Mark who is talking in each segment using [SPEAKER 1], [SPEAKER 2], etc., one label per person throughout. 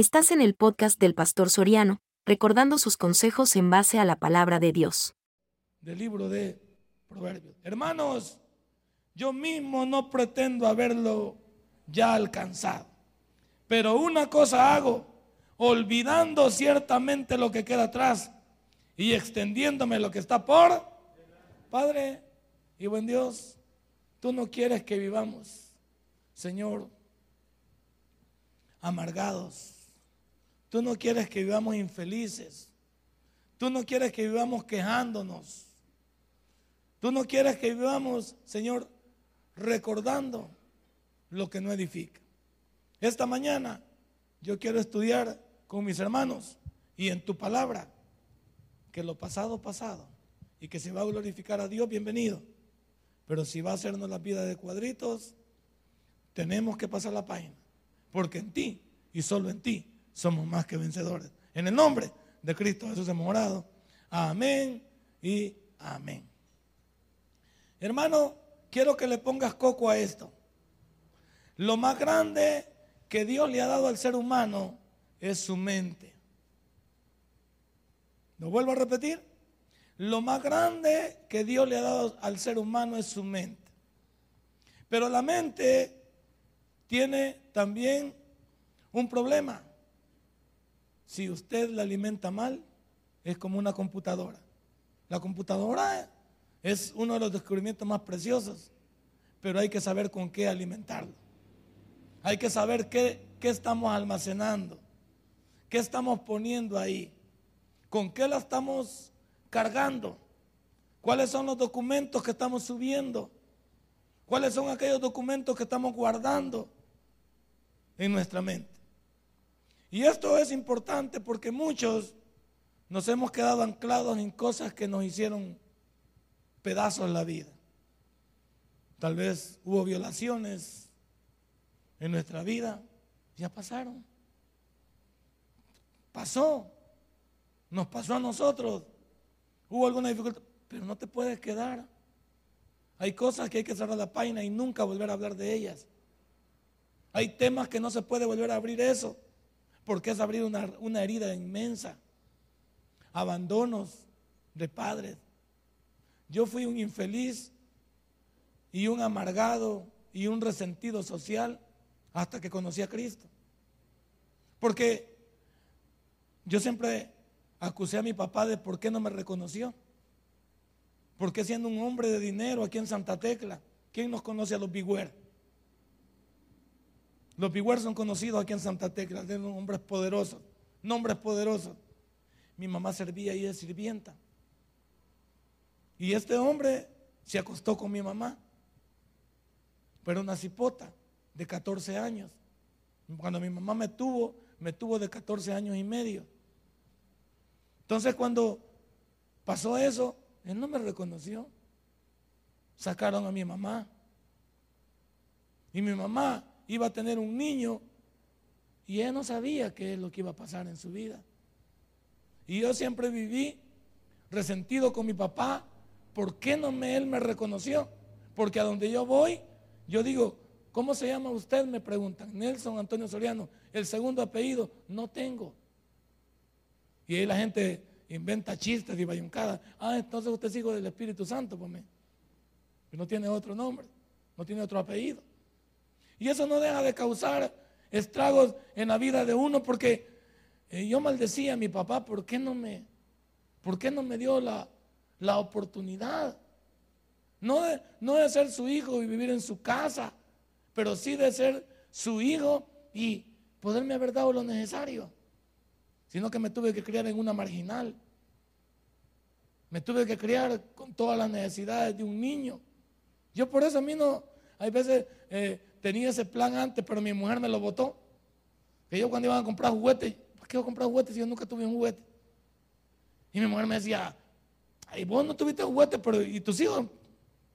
[SPEAKER 1] Estás en el podcast del Pastor Soriano, recordando sus consejos en base a la palabra de Dios.
[SPEAKER 2] Del libro de Proverbios. Hermanos, yo mismo no pretendo haberlo ya alcanzado. Pero una cosa hago, olvidando ciertamente lo que queda atrás y extendiéndome lo que está por. Padre y buen Dios, tú no quieres que vivamos, Señor, amargados. Tú no quieres que vivamos infelices. Tú no quieres que vivamos quejándonos. Tú no quieres que vivamos, Señor, recordando lo que no edifica. Esta mañana yo quiero estudiar con mis hermanos y en tu palabra que lo pasado, pasado, y que si va a glorificar a Dios, bienvenido. Pero si va a hacernos la vida de cuadritos, tenemos que pasar la página, porque en ti y solo en ti somos más que vencedores. En el nombre de Cristo Jesús hemos orado. Amén y amén. Hermano, quiero que le pongas coco a esto. Lo más grande que Dios le ha dado al ser humano es su mente. Lo vuelvo a repetir. Lo más grande que Dios le ha dado al ser humano es su mente. Pero la mente tiene también un problema. Si usted la alimenta mal, es como una computadora. La computadora es uno de los descubrimientos más preciosos, pero hay que saber con qué alimentarlo. Hay que saber qué, qué estamos almacenando, qué estamos poniendo ahí, con qué la estamos cargando, cuáles son los documentos que estamos subiendo, cuáles son aquellos documentos que estamos guardando en nuestra mente. Y esto es importante porque muchos nos hemos quedado anclados en cosas que nos hicieron pedazos la vida. Tal vez hubo violaciones en nuestra vida, ya pasaron. Pasó, nos pasó a nosotros. Hubo alguna dificultad, pero no te puedes quedar. Hay cosas que hay que cerrar la página y nunca volver a hablar de ellas. Hay temas que no se puede volver a abrir eso, porque es abrir una, herida inmensa. Abandonos de padres, yo fui un infeliz y un amargado y un resentido social hasta que conocí a Cristo. Porque yo siempre acusé a mi papá de por qué no me reconoció. Porque siendo un hombre de dinero aquí en Santa Tecla, ¿quién nos conoce a los Bigüer? Los Bigüer son conocidos aquí en Santa Tecla, de hombres poderosos, nombres poderosos. Mi mamá servía ahí de sirvienta. Y este hombre se acostó con mi mamá. Pero una cipota de 14 años. Cuando mi mamá me tuvo, me tuvo de 14 años y medio. Entonces cuando pasó eso, él no me reconoció. Sacaron a mi mamá. Y mi mamá iba a tener un niño y él no sabía qué es lo que iba a pasar en su vida. Y yo siempre viví resentido con mi papá ¿por qué no me, él me reconoció? Porque a donde yo voy, yo digo, ¿cómo se llama usted? Me preguntan, Nelson Antonio Soriano, el segundo apellido, no tengo. Y ahí la gente inventa chistes y bayuncadas. Ah, entonces usted es hijo del Espíritu Santo, pues me. No tiene otro nombre, no tiene otro apellido. Y eso no deja de causar estragos en la vida de uno porque eh, yo maldecía a mi papá, ¿por qué no me, por qué no me dio la, la oportunidad. No de, no de ser su hijo y vivir en su casa, pero sí de ser su hijo y poderme haber dado lo necesario. Sino que me tuve que criar en una marginal. Me tuve que criar con todas las necesidades de un niño. Yo por eso a mí no, hay veces eh, tenía ese plan antes, pero mi mujer me lo votó. Que yo cuando iba a comprar juguetes, ¿para qué iba a comprar juguetes si yo nunca tuve un juguete? Y mi mujer me decía, vos no tuviste juguete, pero ¿y tus hijos?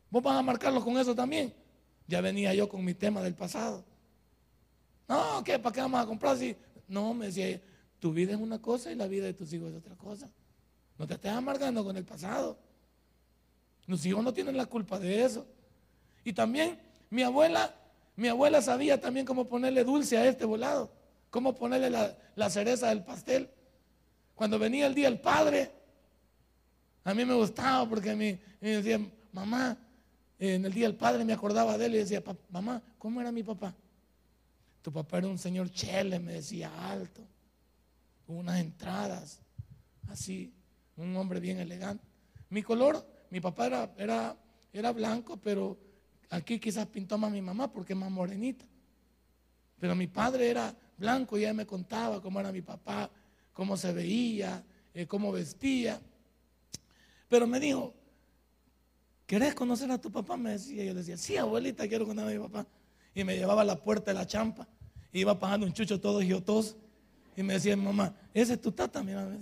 [SPEAKER 2] ¿Vos vas a marcarlos con eso también? Ya venía yo con mi tema del pasado. No, ¿qué? ¿Para qué vamos a comprar si? No, me decía tu vida es una cosa y la vida de tus hijos es otra cosa. No te estés amargando con el pasado. Los hijos no tienen la culpa de eso. Y también mi abuela, mi abuela sabía también cómo ponerle dulce a este volado. cómo ponerle la, cereza del pastel. Cuando venía el día del padre, a mí me gustaba porque me, decía, mamá, en el día del padre me acordaba de él y decía, mamá, ¿cómo era mi papá? Tu papá era un señor chele, me decía, alto, unas entradas, así, un hombre bien elegante. Mi color, mi papá era, era, era blanco, pero aquí quizás pintó más mi mamá porque es más morenita. Pero mi padre era blanco y ella me contaba cómo era mi papá, cómo se veía, eh, cómo vestía. Pero me dijo, ¿querés conocer a tu papá? Me decía, yo decía, sí, abuelita, quiero conocer a mi papá. Y me llevaba a la puerta de la champa. iba pasando un chucho todo giotoso. Y me decía, mamá, ese es tu tata, mi mamá.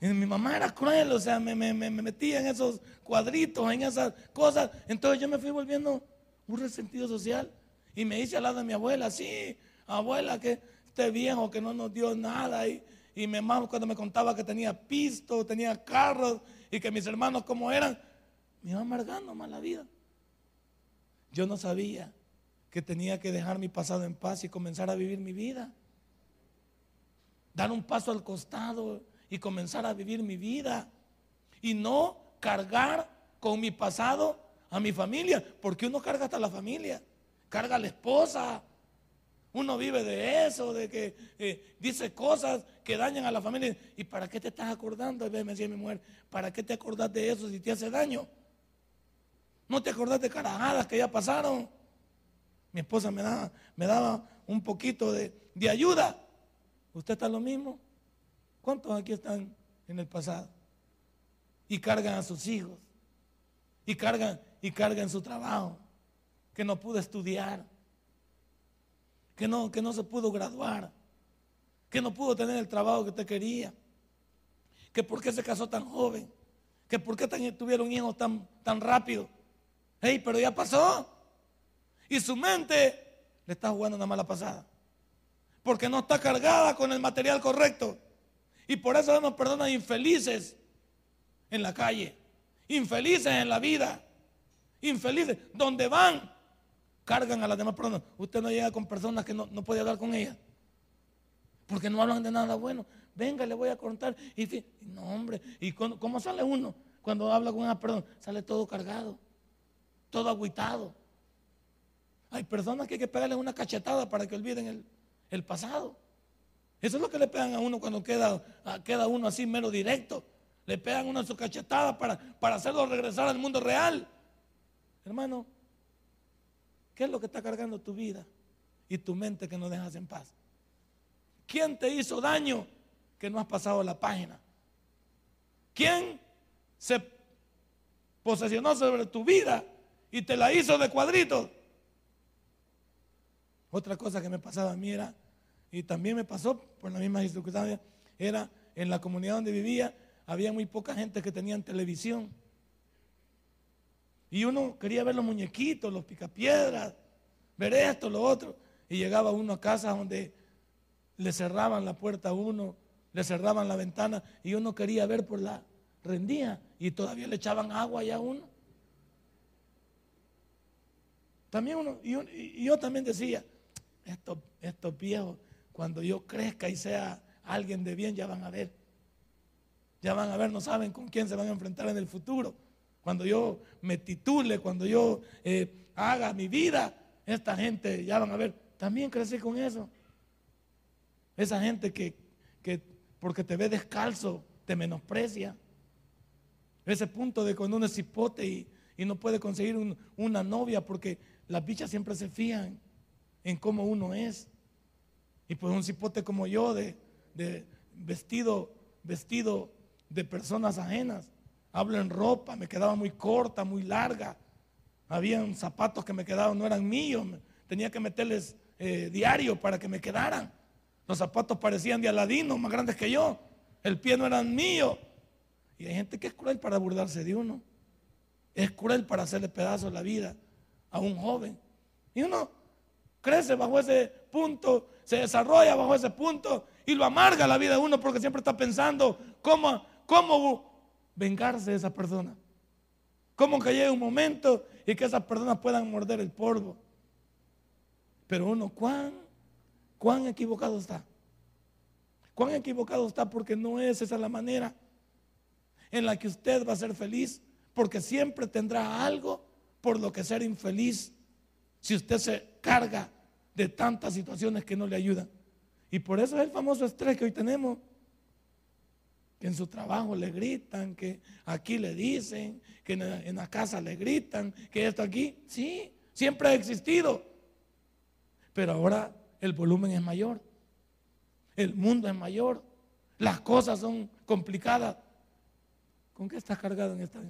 [SPEAKER 2] Y mi mamá era cruel, o sea, me, me, me, metía en esos cuadritos, en esas cosas. Entonces yo me fui volviendo un resentido social. Y me hice al lado de mi abuela, sí, abuela, que este viejo que no nos dio nada. Y, y mi mamá cuando me contaba que tenía pisto, tenía carros y que mis hermanos como eran, me iba amargando más la vida. Yo no sabía que tenía que dejar mi pasado en paz y comenzar a vivir mi vida. Dar un paso al costado y comenzar a vivir mi vida. Y no cargar con mi pasado a mi familia, porque uno carga hasta la familia, carga a la esposa. Uno vive de eso, de que eh, dice cosas que dañan a la familia. ¿Y para qué te estás acordando? Me decía mi mujer, ¿para qué te acordás de eso si te hace daño? No te acordás de carajadas que ya pasaron. Mi esposa me daba, me daba un poquito de, de ayuda. ¿Usted está lo mismo? ¿Cuántos aquí están en el pasado? Y cargan a sus hijos. Y cargan, y cargan su trabajo. Que no pudo estudiar. Que no, que no se pudo graduar. Que no pudo tener el trabajo que usted quería. Que por qué se casó tan joven. Que por qué tuvieron hijos tan, tan rápido. Hey, pero ya pasó. Y su mente le está jugando una mala pasada. Porque no está cargada con el material correcto. Y por eso vemos personas infelices en la calle, infelices en la vida, infelices. Donde van, cargan a las demás personas. Usted no llega con personas que no, puede hablar con ellas. Porque no hablan de nada bueno. Venga, le voy a contar. Y no, hombre, ¿y cómo sale uno cuando habla con una persona? Sale todo cargado, todo agüitado. Hay personas que hay que pegarles una cachetada para que olviden el, el pasado. Eso es lo que le pegan a uno cuando queda, queda uno así mero directo. Le pegan una su cachetada para, para hacerlo regresar al mundo real. Hermano, ¿qué es lo que está cargando tu vida y tu mente que no dejas en paz? ¿Quién te hizo daño que no has pasado la página? ¿Quién se posesionó sobre tu vida y te la hizo de cuadritos? Otra cosa que me pasaba a mí era y también me pasó por la misma circunstancia, era en la comunidad donde vivía, había muy poca gente que tenían televisión. Y uno quería ver los muñequitos, los picapiedras, ver esto, lo otro. Y llegaba uno a casa donde le cerraban la puerta a uno, le cerraban la ventana y uno quería ver por la rendía y todavía le echaban agua allá a uno. También uno, y, yo también decía, estos, estos viejos cuando yo crezca y sea alguien de bien, ya van a ver. Ya van a ver, no saben con quién se van a enfrentar en el futuro. Cuando yo me titule, cuando yo eh, haga mi vida, esta gente ya van a ver. También crecí con eso. Esa gente que, porque te ve descalzo, te menosprecia. Ese punto de cuando uno es cipote y, no puede conseguir una novia porque las bichas siempre se fían en cómo uno es. Y pues un cipote como yo, de, vestido, vestido de personas ajenas. Hablo en ropa, me quedaba muy corta, muy larga. Habían zapatos que me quedaban, no eran míos. Tenía que meterles eh, diario para que me quedaran. Los zapatos parecían de Aladino, más grandes que yo. El pie no era mío. Y hay gente que es cruel para burlarse de uno. Es cruel para hacerle pedazos la vida a un joven. Y uno crece bajo ese punto se desarrolla bajo ese punto y lo amarga la vida de uno porque siempre está pensando cómo, cómo vengarse de esa persona. Cómo que llegue un momento y que esas personas puedan morder el polvo. Pero uno, ¿cuán, ¿Cuán equivocado está? ¿Cuán equivocado está? Porque no es esa la manera en la que usted va a ser feliz, porque siempre tendrá algo por lo que ser infeliz si usted se carga de tantas situaciones que no le ayudan. Y por eso es el famoso estrés que hoy tenemos, que en su trabajo le gritan, que aquí le dicen, que en la, casa le gritan, que esto aquí, sí, siempre ha existido. Pero ahora el volumen es mayor, el mundo es mayor, las cosas son complicadas. ¿Con qué estás cargado en esta?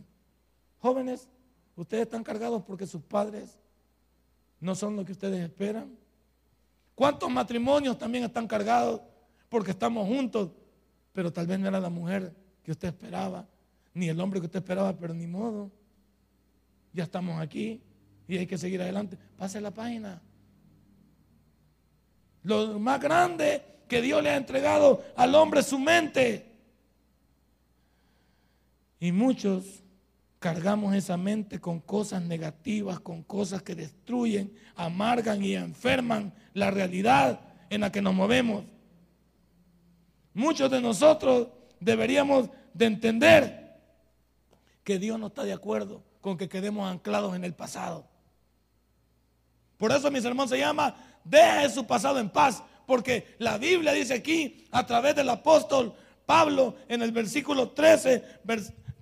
[SPEAKER 2] Jóvenes, ustedes están cargados porque sus padres no son lo que ustedes esperan. ¿Cuántos matrimonios también están cargados porque estamos juntos, pero tal vez no era la mujer que usted esperaba, ni el hombre que usted esperaba, pero ni modo. Ya estamos aquí y hay que seguir adelante. Pase la página. Lo más grande que Dios le ha entregado al hombre es su mente. Y muchos cargamos esa mente con cosas negativas, con cosas que destruyen, amargan y enferman la realidad en la que nos movemos. Muchos de nosotros deberíamos de entender que Dios no está de acuerdo con que quedemos anclados en el pasado. Por eso mi sermón se llama Deje su pasado en paz, porque la Biblia dice aquí a través del apóstol Pablo en el versículo 13,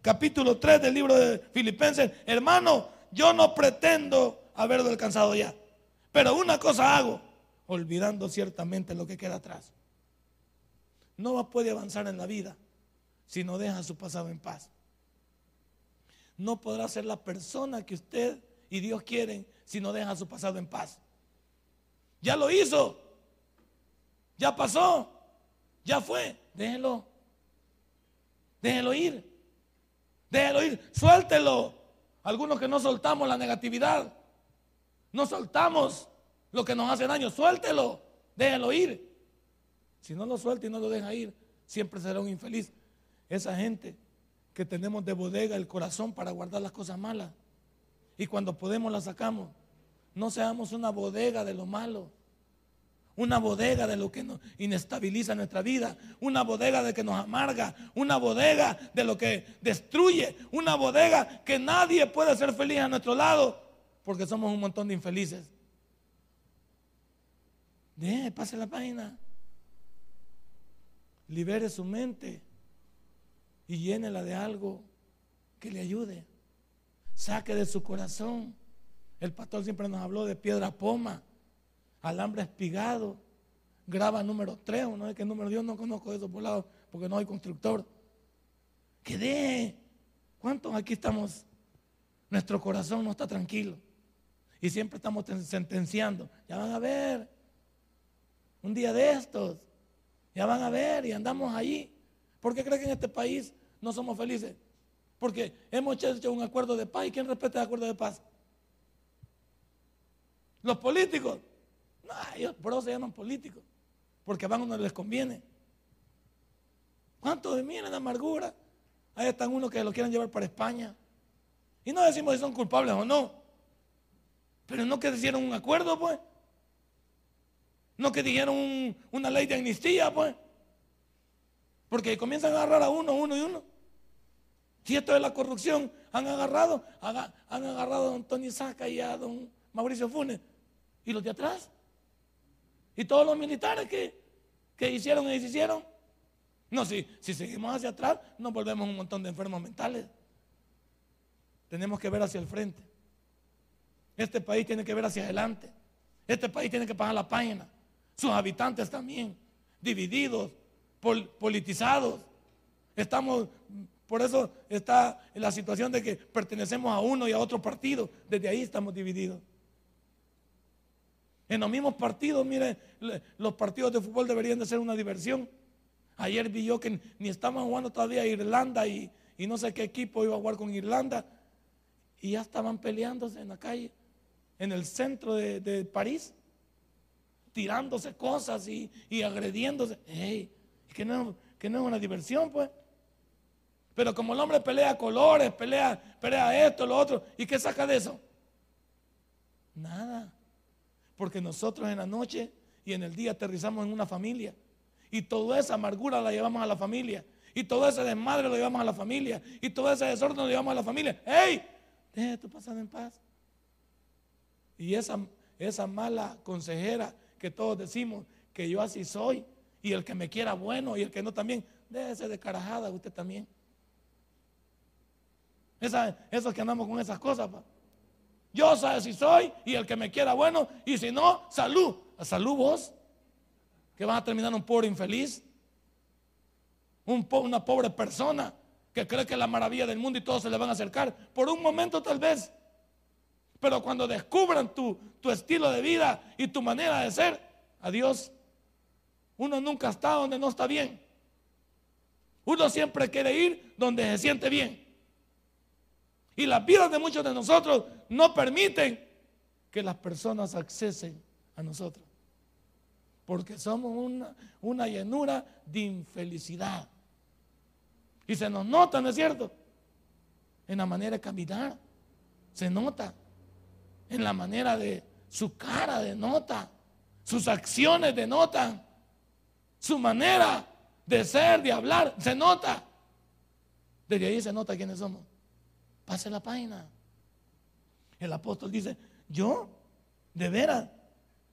[SPEAKER 2] capítulo 3 del libro de Filipenses, hermano, yo no pretendo haberlo alcanzado ya, pero una cosa hago, olvidando ciertamente lo que queda atrás. No puede avanzar en la vida si no deja su pasado en paz. No podrá ser la persona que usted y Dios quieren si no deja su pasado en paz. Ya lo hizo, ya pasó, ya fue, déjelo, déjelo ir. Déjelo ir, suéltelo. Algunos que no soltamos la negatividad, no soltamos lo que nos hace daño, suéltelo, déjelo ir. Si no lo suelta y no lo deja ir, siempre será un infeliz. Esa gente que tenemos de bodega el corazón para guardar las cosas malas. Y cuando podemos las sacamos. No seamos una bodega de lo malo una bodega de lo que nos inestabiliza nuestra vida, una bodega de que nos amarga, una bodega de lo que destruye, una bodega que nadie puede ser feliz a nuestro lado, porque somos un montón de infelices. De, pase la página. Libere su mente y llénela de algo que le ayude. Saque de su corazón. El pastor siempre nos habló de piedra poma alambre espigado, graba número 3, o no es que número, yo no conozco eso por lado porque no hay constructor. Que de, ¿cuántos aquí estamos? Nuestro corazón no está tranquilo y siempre estamos sentenciando. Ya van a ver, un día de estos, ya van a ver y andamos allí. ¿Por qué creen que en este país no somos felices? Porque hemos hecho un acuerdo de paz. ¿Y quién respeta el acuerdo de paz? Los políticos. No, ellos por eso se llaman políticos, porque van donde les conviene. ¿Cuántos de miren de amargura? Ahí están unos que lo quieren llevar para España. Y no decimos si son culpables o no. Pero no que hicieron un acuerdo, pues. No que dijeron una ley de amnistía, pues. Porque comienzan a agarrar a uno, uno y uno. Si esto es la corrupción, han agarrado, han agarrado a don Tony Saca y a don Mauricio Funes. ¿Y los de atrás? ¿Y todos los militares que, hicieron y deshicieron? No, si, si seguimos hacia atrás, nos volvemos un montón de enfermos mentales. Tenemos que ver hacia el frente. Este país tiene que ver hacia adelante. Este país tiene que pagar la página. Sus habitantes también, divididos, politizados. Estamos, por eso está la situación de que pertenecemos a uno y a otro partido. Desde ahí estamos divididos. En los mismos partidos, mire, los partidos de fútbol deberían de ser una diversión. Ayer vi yo que ni estaban jugando todavía Irlanda y, no sé qué equipo iba a jugar con Irlanda. Y ya estaban peleándose en la calle, en el centro de, París, tirándose cosas y, agrediéndose. Hey, que no, que no es una diversión, pues. Pero como el hombre pelea colores, pelea, pelea esto, lo otro, ¿y qué saca de eso? Nada. Porque nosotros en la noche y en el día aterrizamos en una familia. Y toda esa amargura la llevamos a la familia. Y todo ese desmadre lo llevamos a la familia. Y todo ese desorden lo llevamos a la familia. ¡Ey! Deje tu pasar en paz. Y esa, esa mala consejera que todos decimos que yo así soy. Y el que me quiera bueno y el que no también. Déjese de carajada usted también. Esa, esos que andamos con esas cosas. Yo sé si soy y el que me quiera bueno. Y si no, salud. Salud vos. Que vas a terminar un pobre infeliz una pobre persona que cree que es la maravilla del mundo y todos se le van a acercar. Por un momento tal vez. Pero cuando descubran tu, tu estilo de vida y tu manera de ser, adiós. Uno nunca está donde no está bien. Uno siempre quiere ir donde se siente bien. Y las vidas de muchos de nosotros no permiten que las personas accesen a nosotros. Porque somos una, una llenura de infelicidad. Y se nos nota, ¿no es cierto? En la manera de caminar. Se nota. En la manera de su cara de nota. Sus acciones denotan. Su manera de ser, de hablar, se nota. Desde ahí se nota quiénes somos. Pase la página. El apóstol dice, yo, de veras,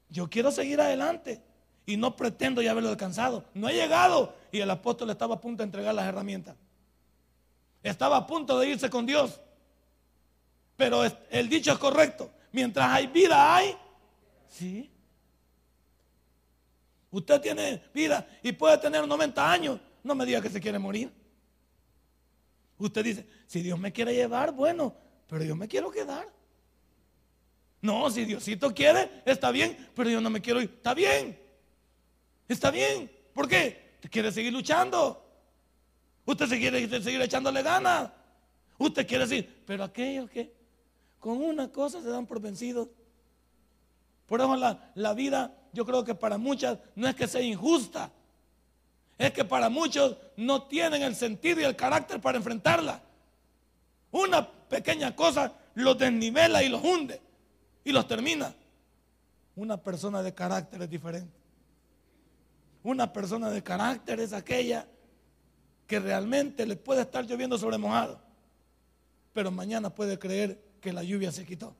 [SPEAKER 2] yo quiero seguir adelante y no pretendo ya haberlo alcanzado. No he llegado. Y el apóstol estaba a punto de entregar las herramientas. Estaba a punto de irse con Dios. Pero el dicho es correcto. Mientras hay vida, hay. Sí. Usted tiene vida y puede tener 90 años. No me diga que se quiere morir. Usted dice, si Dios me quiere llevar, bueno, pero yo me quiero quedar. No, si Diosito quiere, está bien, pero yo no me quiero ir. Está bien. Está bien. ¿Por qué? ¿Te quiere seguir luchando? ¿Usted se quiere seguir echándole ganas? Usted quiere decir, pero aquellos que con una cosa se dan por vencidos. Por eso la, la vida, yo creo que para muchas no es que sea injusta, es que para muchos no tienen el sentido y el carácter para enfrentarla. Una pequeña cosa los desnivela y los hunde y los termina. Una persona de carácter es diferente. Una persona de carácter es aquella que realmente le puede estar lloviendo sobre mojado, pero mañana puede creer que la lluvia se quitó.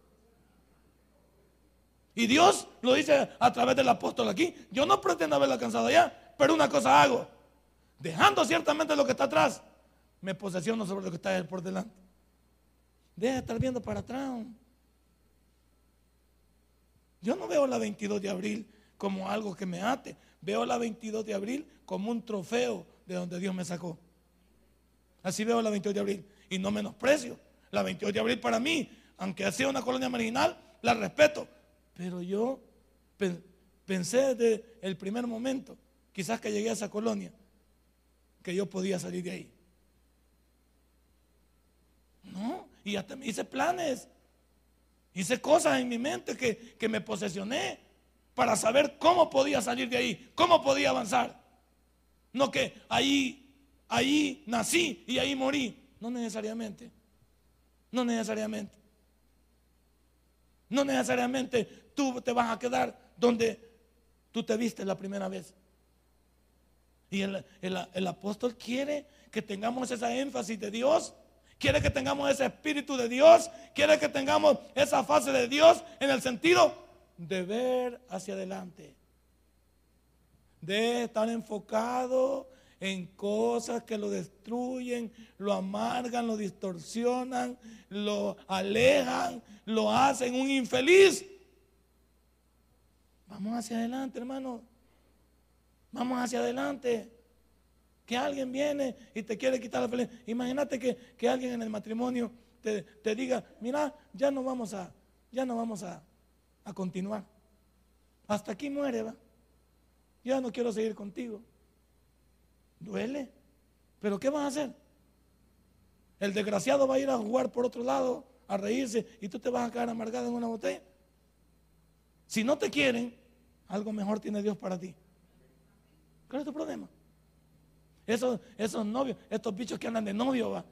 [SPEAKER 2] Y Dios lo dice a través del apóstol aquí. Yo no pretendo haberla alcanzado ya, pero una cosa hago. Dejando ciertamente lo que está atrás, me posesiono sobre lo que está por delante. Deja de estar viendo para atrás. Yo no veo la 22 de abril como algo que me ate. Veo la 22 de abril como un trofeo de donde Dios me sacó. Así veo la 22 de abril. Y no menosprecio. La 22 de abril para mí, aunque ha sido una colonia marginal, la respeto. Pero yo pensé desde el primer momento, quizás que llegué a esa colonia, que yo podía salir de ahí. No, y hasta me hice planes. Hice cosas en mi mente que, que me posesioné para saber cómo podía salir de ahí, cómo podía avanzar. No que ahí, ahí nací y ahí morí. No necesariamente. No necesariamente. No necesariamente tú te vas a quedar donde tú te viste la primera vez. Y el, el, apóstol quiere que tengamos esa énfasis de Dios. Quiere que tengamos ese espíritu de Dios. Quiere que tengamos esa fase de Dios en el sentido de ver hacia adelante, de estar enfocado en cosas que lo destruyen, lo amargan, lo distorsionan, lo alejan, lo hacen un infeliz. Vamos hacia adelante, hermano. Vamos hacia adelante. Que alguien viene y te quiere quitar la felicidad. Imagínate que, que, alguien en el matrimonio te, te diga, mira, ya no vamos a, ya no vamos a, a continuar. Hasta aquí muere, va. Ya no quiero seguir contigo. Duele. Pero ¿qué vas a hacer? El desgraciado va a ir a jugar por otro lado, a reírse, y tú te vas a quedar amargado en una botella. Si no te quieren, algo mejor tiene Dios para ti. ¿Cuál es tu problema? Esos, esos novios, estos bichos que andan de novio, va.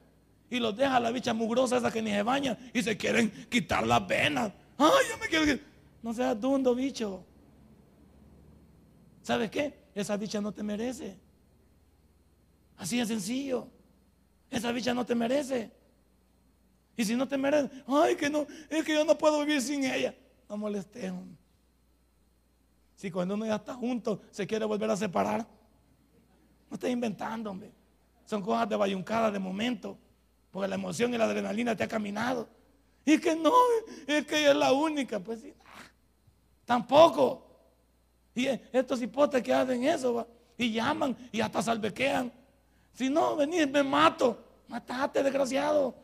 [SPEAKER 2] Y los deja la bicha mugrosa esa que ni se baña y se quieren quitar las venas. Ay, yo me quiero. No seas dundo, bicho. ¿Sabes qué? Esa bicha no te merece. Así de sencillo. Esa bicha no te merece. Y si no te merece, ay, que no, es que yo no puedo vivir sin ella. No molestes. Si cuando uno ya está junto se quiere volver a separar, no estés inventando, hombre. Son cosas de bayuncada de momento, porque la emoción y la adrenalina te ha caminado. Y que no, es que ella es la única. Pues sí, tampoco. Y estos hipotes que hacen eso, y llaman y hasta salvequean. Si no, venís, me mato. Matate, desgraciado.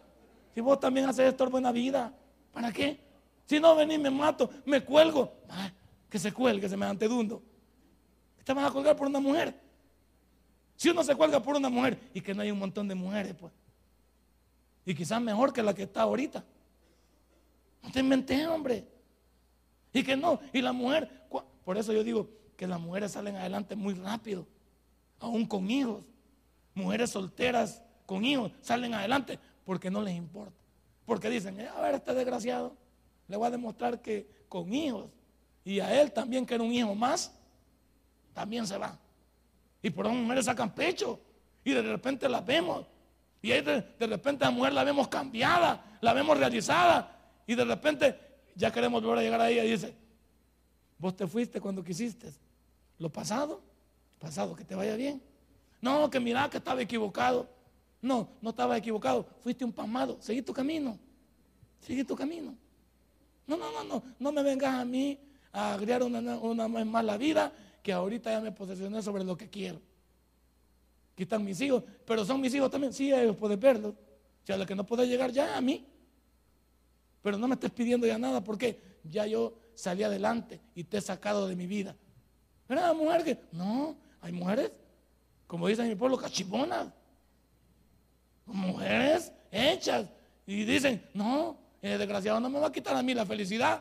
[SPEAKER 2] Si vos también haces esto en buena vida, ¿para qué? Si no venís, me mato, me cuelgo. que se cuelgue, se me antedundo. Te vas a colgar por una mujer. Si uno se cuelga por una mujer y que no hay un montón de mujeres, pues. Y quizás mejor que la que está ahorita. No te inventé, hombre. Y que no. Y la mujer, por eso yo digo que las mujeres salen adelante muy rápido, aún con hijos. Mujeres solteras con hijos salen adelante porque no les importa. Porque dicen, eh, a ver, este desgraciado, le voy a demostrar que con hijos y a él también que era un hijo más, también se va. Y por eso mujeres sacan pecho y de repente las vemos. Y ahí de, repente la mujer la vemos cambiada, la vemos realizada y de repente ya queremos volver a llegar a ella y dice, vos te fuiste cuando quisiste. Lo pasado, pasado, que te vaya bien. No, que mira que estaba equivocado. No, no estaba equivocado. Fuiste un pasmado. Seguí tu camino. Sigue tu camino. No, no, no, no. No me vengas a mí a agregar una, una vez más la vida que ahorita ya me posesioné sobre lo que quiero. Aquí están mis hijos, pero son mis hijos también. Sí, ellos pueden verlos. Si a lo que no puede llegar ya a mí. Pero no me estés pidiendo ya nada porque ya yo salí adelante y te he sacado de mi vida. ¿Verdad, mujer que? No, hay mujeres, como dicen en mi pueblo, cachiponas mujeres hechas. Y dicen, no, el desgraciado no me va a quitar a mí la felicidad.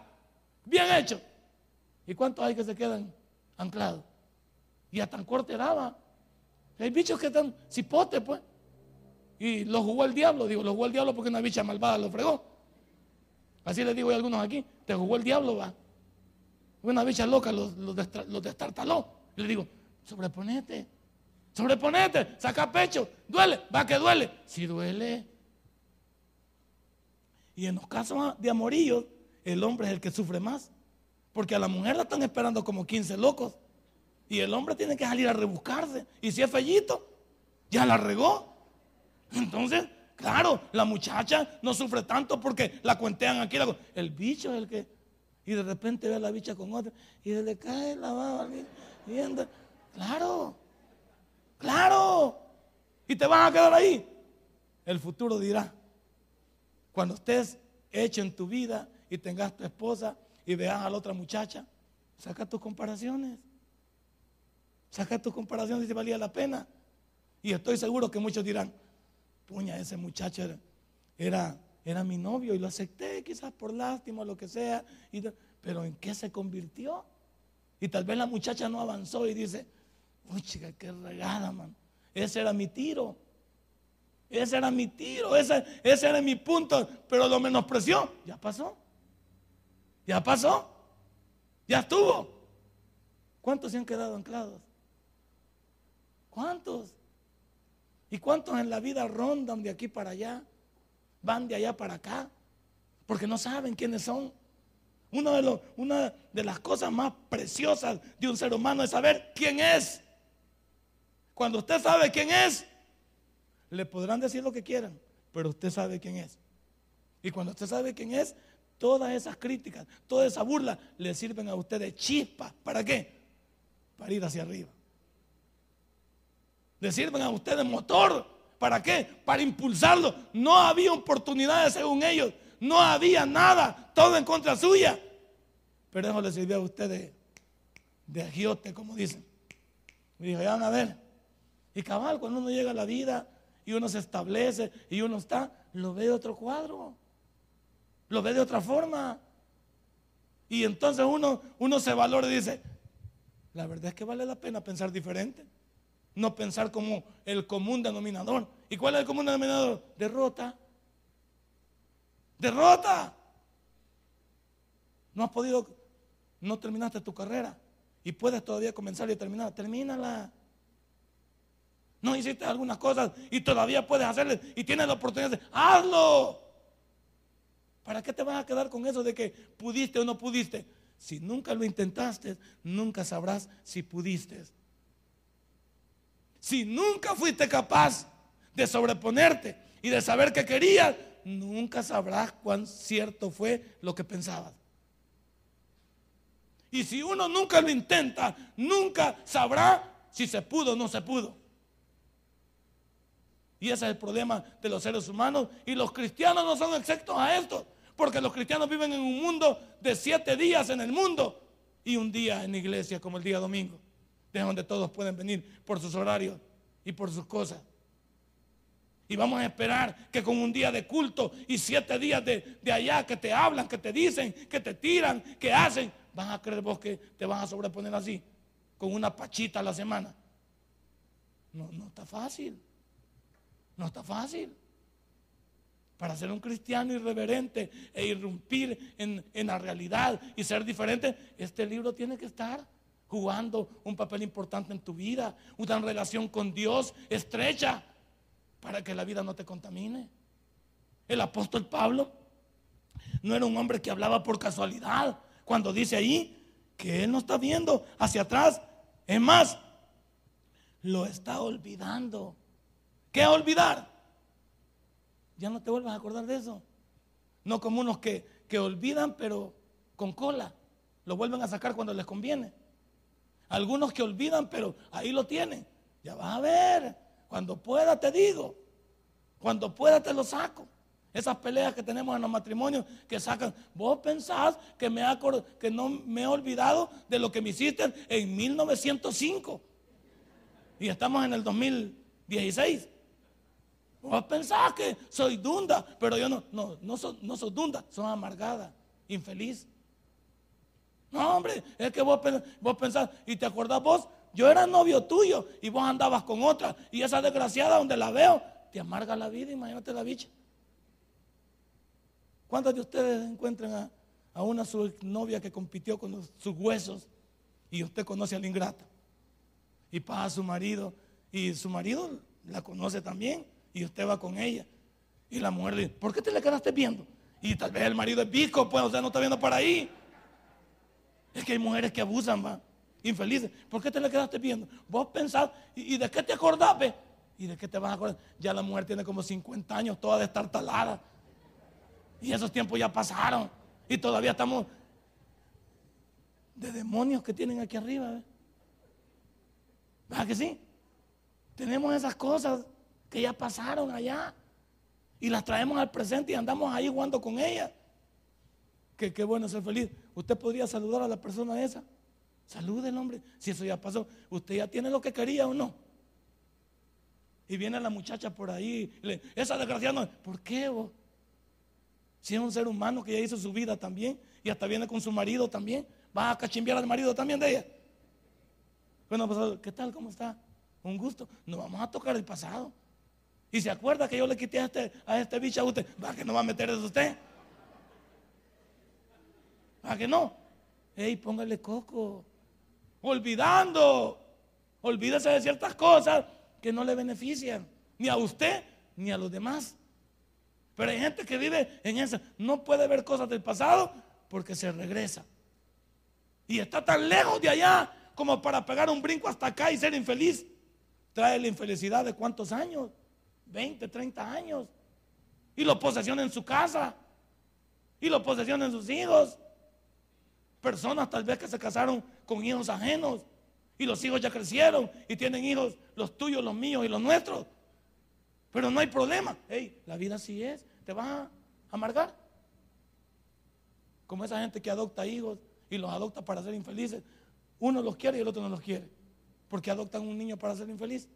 [SPEAKER 2] Bien hecho. ¿Y cuántos hay que se quedan anclados? Y a tan corte daba. Hay bichos que están cipotes, pues. Y lo jugó el diablo. Digo, lo jugó el diablo porque una bicha malvada lo fregó. Así les digo a algunos aquí. Te jugó el diablo, va. Una bicha loca los, destartaló. Le digo, sobreponete. Sobreponete, saca pecho, duele, va que duele. Si duele. Y en los casos de amorillos, el hombre es el que sufre más. Porque a la mujer la están esperando como 15 locos. Y el hombre tiene que salir a rebuscarse. Y si es fellito, ya la regó. Entonces, claro, la muchacha no sufre tanto porque la cuentean aquí. El bicho es el que. Y de repente ve a la bicha con otra. Y le cae la baba. Claro. Claro. Y te vas a quedar ahí. El futuro dirá. Cuando estés hecho en tu vida y tengas tu esposa y veas a la otra muchacha, saca tus comparaciones. Saca tus comparaciones si valía la pena. Y estoy seguro que muchos dirán, puña, ese muchacho era, era, mi novio y lo acepté quizás por lástima o lo que sea. pero ¿en qué se convirtió? Y tal vez la muchacha no avanzó y dice, Uy, chica, qué regada, man. Ese era mi tiro. Ese era mi tiro, ese, ese era mi punto, pero lo menospreció. Ya pasó. Ya pasó. Ya estuvo. ¿Cuántos se han quedado anclados? ¿Cuántos? ¿Y cuántos en la vida rondan de aquí para allá? Van de allá para acá. Porque no saben quiénes son. de una de las cosas más preciosas de un ser humano es saber quién es. Cuando usted sabe quién es, le podrán decir lo que quieran, pero usted sabe quién es. Y cuando usted sabe quién es, todas esas críticas, toda esa burla le sirven a usted de chispa. ¿Para qué? Para ir hacia arriba. Le sirven a usted de motor. ¿Para qué? Para impulsarlo. No había oportunidades según ellos. No había nada. Todo en contra suya. Pero eso le sirvió a usted de, de agiote, como dicen. Y dijo, ya van a ver. Y cabal, cuando uno llega a la vida y uno se establece y uno está, lo ve de otro cuadro. Lo ve de otra forma. Y entonces uno, uno se valora y dice, la verdad es que vale la pena pensar diferente. No pensar como el común denominador. ¿Y cuál es el común denominador? Derrota. Derrota. No has podido, no terminaste tu carrera. y puedes todavía comenzar y terminar, termínala. No hiciste algunas cosas y todavía puedes hacerle y tienes la oportunidad de hazlo. ¿Para qué te vas a quedar con eso de que pudiste o no pudiste? Si nunca lo intentaste, nunca sabrás si pudiste. Si nunca fuiste capaz de sobreponerte y de saber que querías, nunca sabrás cuán cierto fue lo que pensabas. Y si uno nunca lo intenta, nunca sabrá si se pudo o no se pudo. Y ese es el problema de los seres humanos. Y los cristianos no son exceptos a esto. Porque los cristianos viven en un mundo de siete días en el mundo y un día en la iglesia como el día domingo. De donde todos pueden venir por sus horarios y por sus cosas. Y vamos a esperar que con un día de culto y siete días de, de, allá que te hablan, que te dicen, que te tiran, que hacen, ¿vas a creer vos que te vas a sobreponer así? Con una pachita a la semana. No, no está fácil. No está fácil. Para ser un cristiano irreverente e irrumpir en, en la realidad y ser diferente, este libro tiene que estar jugando un papel importante en tu vida, una relación con Dios estrecha para que la vida no te contamine. El apóstol Pablo no era un hombre que hablaba por casualidad cuando dice ahí que él no está viendo hacia atrás. Es más, lo está olvidando. ¿Qué olvidar? Ya no te vuelvas a acordar de eso. No como unos que, que olvidan pero con cola. Lo vuelven a sacar cuando les conviene. Algunos que olvidan pero ahí lo tienen. Ya vas a ver. Cuando pueda te digo. Cuando pueda te lo saco. Esas peleas que tenemos en los matrimonios que sacan. Vos pensás que, me que no me he olvidado de lo que me hiciste en 1905. Y estamos en el 2016. Vos pensás que soy dunda, pero yo no, no, no soy, no soy dunda, soy amargada, infeliz. No, hombre, es que vos, vos pensás, y te acordás vos, yo era novio tuyo y vos andabas con otra, y esa desgraciada donde la veo, te amarga la vida, imagínate la bicha. ¿Cuántos de ustedes encuentran a, a una su novia que compitió con sus huesos y usted conoce al ingrato? Y pasa a su marido, y su marido la conoce también y usted va con ella. Y la mujer le dice, ¿por qué te le quedaste viendo? Y tal vez el marido es bico, pues usted no está viendo por ahí. Es que hay mujeres que abusan, va. Infelices. ¿Por qué te le quedaste viendo? Vos pensás, ¿y, de qué te acordás, ve? ¿Y de qué te vas a acordar? Ya la mujer tiene como 50 años, toda destartalada. Y esos tiempos ya pasaron. Y todavía estamos de demonios que tienen aquí arriba. ¿ve? ¿Verdad que sí? Tenemos esas cosas que ya pasaron allá y las traemos al presente y andamos ahí jugando con ellas. Que qué bueno ser feliz. Usted podría saludar a la persona esa. Salude el hombre. Si eso ya pasó, usted ya tiene lo que quería o no. Y viene la muchacha por ahí. esa desgraciada no. ¿Por qué vos? Si es un ser humano que ya hizo su vida también. Y hasta viene con su marido también. Va a cachimbiar al marido también de ella. Bueno, pues, ¿qué tal? ¿Cómo está? Un gusto. No vamos a tocar el pasado. Y se acuerda que yo le quité a este, a este bicho a usted. ¿Va que no va a meter eso usted? ¿Va que no? Ey, póngale coco. Olvidando. Olvídese de ciertas cosas que no le benefician. Ni a usted, ni a los demás. Pero hay gente que vive en eso. No puede ver cosas del pasado porque se regresa. Y está tan lejos de allá como para pegar un brinco hasta acá y ser infeliz. Trae la infelicidad de cuántos años. 20, 30 años. Y lo posesiona en su casa. Y lo posesiona en sus hijos. Personas tal vez que se casaron con hijos ajenos. Y los hijos ya crecieron y tienen hijos, los tuyos, los míos y los nuestros. Pero no hay problema. Hey, la vida así es. ¿Te vas a amargar? Como esa gente que adopta hijos y los adopta para ser infelices. Uno los quiere y el otro no los quiere. Porque adoptan un niño para ser infeliz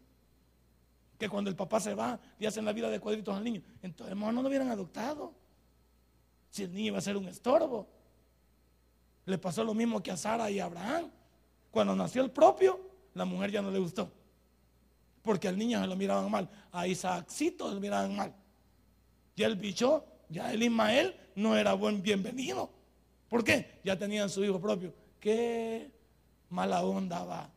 [SPEAKER 2] que cuando el papá se va y hacen la vida de cuadritos al niño. Entonces, no lo hubieran adoptado. Si el niño iba a ser un estorbo. Le pasó lo mismo que a Sara y a Abraham. Cuando nació el propio, la mujer ya no le gustó. Porque al niño se lo miraban mal. A Isaacito se lo miraban mal. Y el bicho, ya el Ismael, no era buen bienvenido. ¿Por qué? Ya tenían su hijo propio. ¿Qué mala onda va.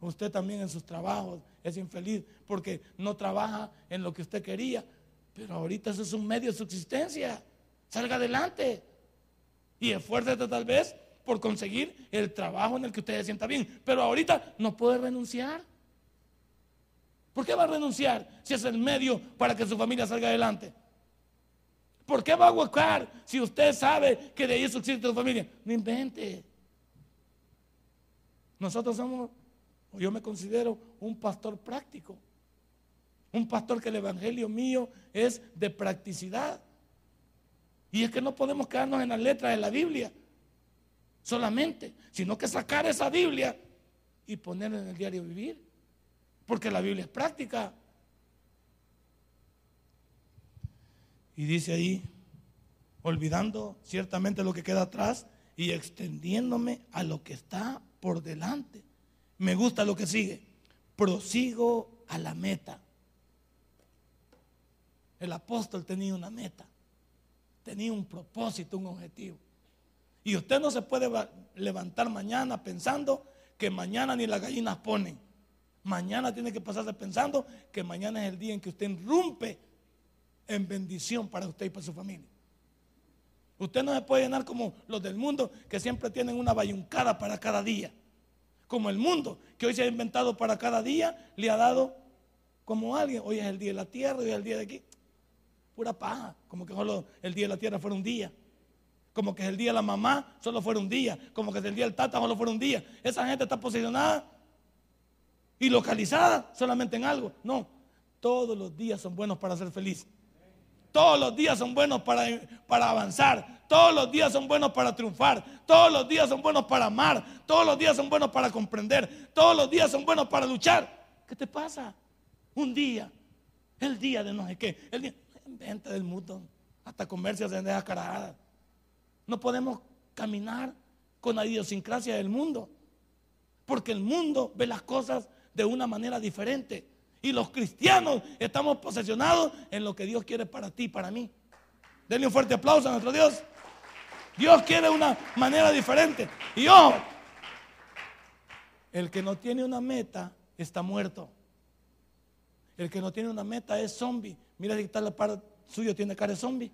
[SPEAKER 2] Usted también en sus trabajos es infeliz porque no trabaja en lo que usted quería. Pero ahorita eso es un medio de subsistencia. Salga adelante. Y esfuércese tal vez por conseguir el trabajo en el que usted se sienta bien. Pero ahorita no puede renunciar. ¿Por qué va a renunciar si es el medio para que su familia salga adelante? ¿Por qué va a buscar si usted sabe que de ahí subsiste su familia? No invente. Nosotros somos, yo me considero un pastor práctico. Un pastor que el evangelio mío es de practicidad. Y es que no podemos quedarnos en las letras de la Biblia solamente, sino que sacar esa Biblia y ponerla en el diario vivir. Porque la Biblia es práctica. Y dice ahí, olvidando ciertamente lo que queda atrás y extendiéndome a lo que está por delante. Me gusta lo que sigue. Prosigo a la meta. El apóstol tenía una meta, tenía un propósito, un objetivo. Y usted no se puede levantar mañana pensando que mañana ni las gallinas ponen. Mañana tiene que pasarse pensando que mañana es el día en que usted irrumpe en bendición para usted y para su familia. Usted no se puede llenar como los del mundo que siempre tienen una bayuncada para cada día. Como el mundo que hoy se ha inventado para cada día, le ha dado como alguien. Hoy es el día de la tierra, hoy es el día de aquí. Pura paja, como que solo el día de la tierra fuera un día. Como que el día de la mamá solo fuera un día. Como que el día del tata solo fuera un día. Esa gente está posicionada y localizada solamente en algo. No, todos los días son buenos para ser feliz. Todos los días son buenos para, para avanzar. Todos los días son buenos para triunfar. Todos los días son buenos para amar. Todos los días son buenos para comprender. Todos los días son buenos para luchar. ¿Qué te pasa? Un día, el día de no sé qué, el día, del mundo, hasta comercios de carajadas. No podemos caminar con la idiosincrasia del mundo, porque el mundo ve las cosas de una manera diferente. Y los cristianos estamos posesionados en lo que Dios quiere para ti y para mí. Denle un fuerte aplauso a nuestro Dios. Dios quiere una manera diferente. Y ojo, el que no tiene una meta está muerto. El que no tiene una meta es zombie. Mira si está la par suyo tiene cara de zombie.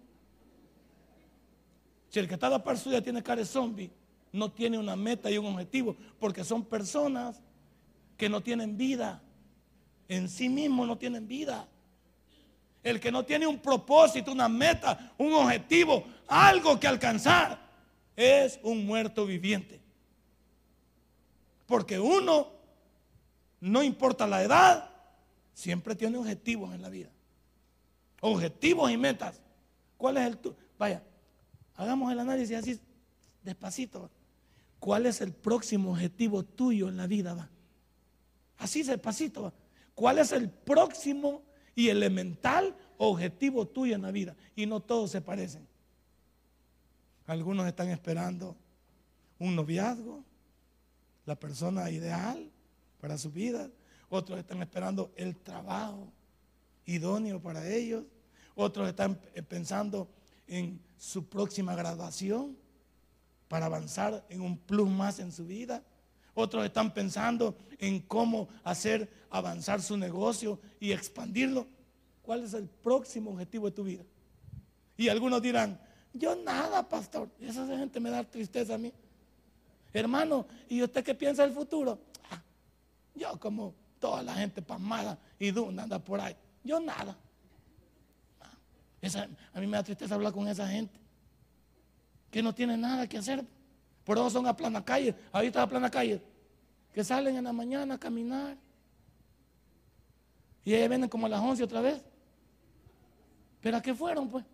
[SPEAKER 2] Si el que está la par suya tiene cara de zombie, no tiene una meta y un objetivo, porque son personas que no tienen vida. En sí mismos no tienen vida. El que no tiene un propósito, una meta, un objetivo, algo que alcanzar, es un muerto viviente. Porque uno, no importa la edad, siempre tiene objetivos en la vida. Objetivos y metas. ¿Cuál es el tu? Vaya, hagamos el análisis así despacito. ¿Cuál es el próximo objetivo tuyo en la vida? Va? Así despacito. ¿Cuál es el próximo y elemental objetivo tuyo en la vida? Y no todos se parecen. Algunos están esperando un noviazgo, la persona ideal para su vida. Otros están esperando el trabajo idóneo para ellos. Otros están pensando en su próxima graduación para avanzar en un plus más en su vida. Otros están pensando en cómo hacer avanzar su negocio y expandirlo. ¿Cuál es el próximo objetivo de tu vida? Y algunos dirán, yo nada, pastor. Esa gente me da tristeza a mí. Hermano, ¿y usted qué piensa del futuro? Ah, yo como toda la gente pasmada y dunda anda por ahí. Yo nada. Ah, a mí me da tristeza hablar con esa gente que no tiene nada que hacer. Por eso son a plana calle. Ahorita a plana calle. Que salen en la mañana a caminar. Y ellos vienen como a las 11 otra vez. ¿Pero a qué fueron, pues?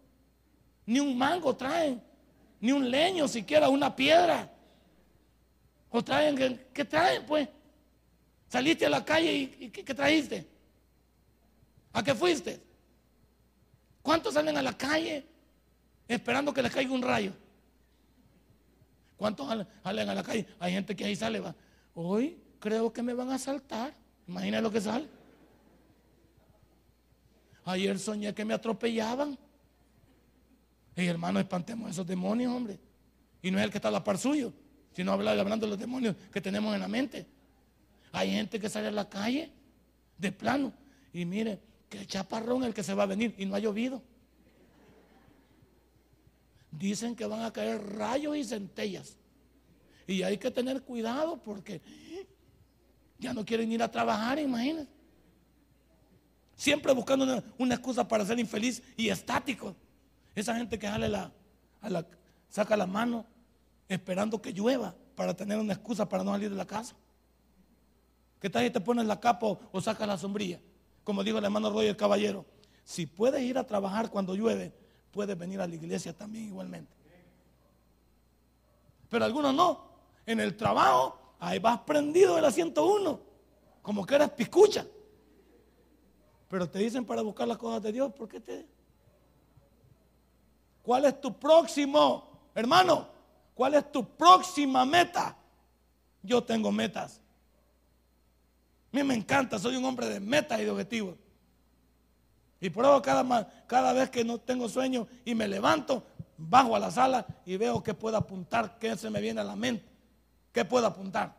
[SPEAKER 2] Ni un mango traen. Ni un leño siquiera, una piedra. O traen, ¿qué traen, pues? Saliste a la calle y, ¿qué, trajiste? ¿A qué fuiste? ¿Cuántos salen a la calle esperando que les caiga un rayo? ¿Cuántos salen a la calle? Hay gente que ahí sale, va. Hoy creo que me van a asaltar. Imagina lo que sale. Ayer soñé que me atropellaban. Y hermano, espantemos a esos demonios, hombre. Y no es el que está a la par suyo. Si no hablar hablando de los demonios que tenemos en la mente. Hay gente que sale a la calle de plano y mire, que chaparrón el que se va a venir y no ha llovido. Dicen que van a caer rayos y centellas. Y hay que tener cuidado porque ya no quieren ir a trabajar, imagínense. Siempre buscando una, excusa para ser infeliz y estático. Esa gente que jale la, saca la mano esperando que llueva para tener una excusa para no salir de la casa. ¿Qué tal si te pones la capa o, o sacas la sombrilla? Como dijo el hermano Roy el caballero, si puedes ir a trabajar cuando llueve, puedes venir a la iglesia también igualmente. Pero algunos no. En el trabajo, ahí vas prendido del asiento uno, como que eres piscucha. Pero te dicen para buscar las cosas de Dios, ¿por qué te? ¿Cuál es tu próximo, hermano? ¿Cuál es tu próxima meta? Yo tengo metas. A mí me encanta, soy un hombre de metas y de objetivos. Y por cada, vez que no tengo sueño y me levanto, bajo a la sala y veo que puedo apuntar, qué se me viene a la mente, qué puedo apuntar.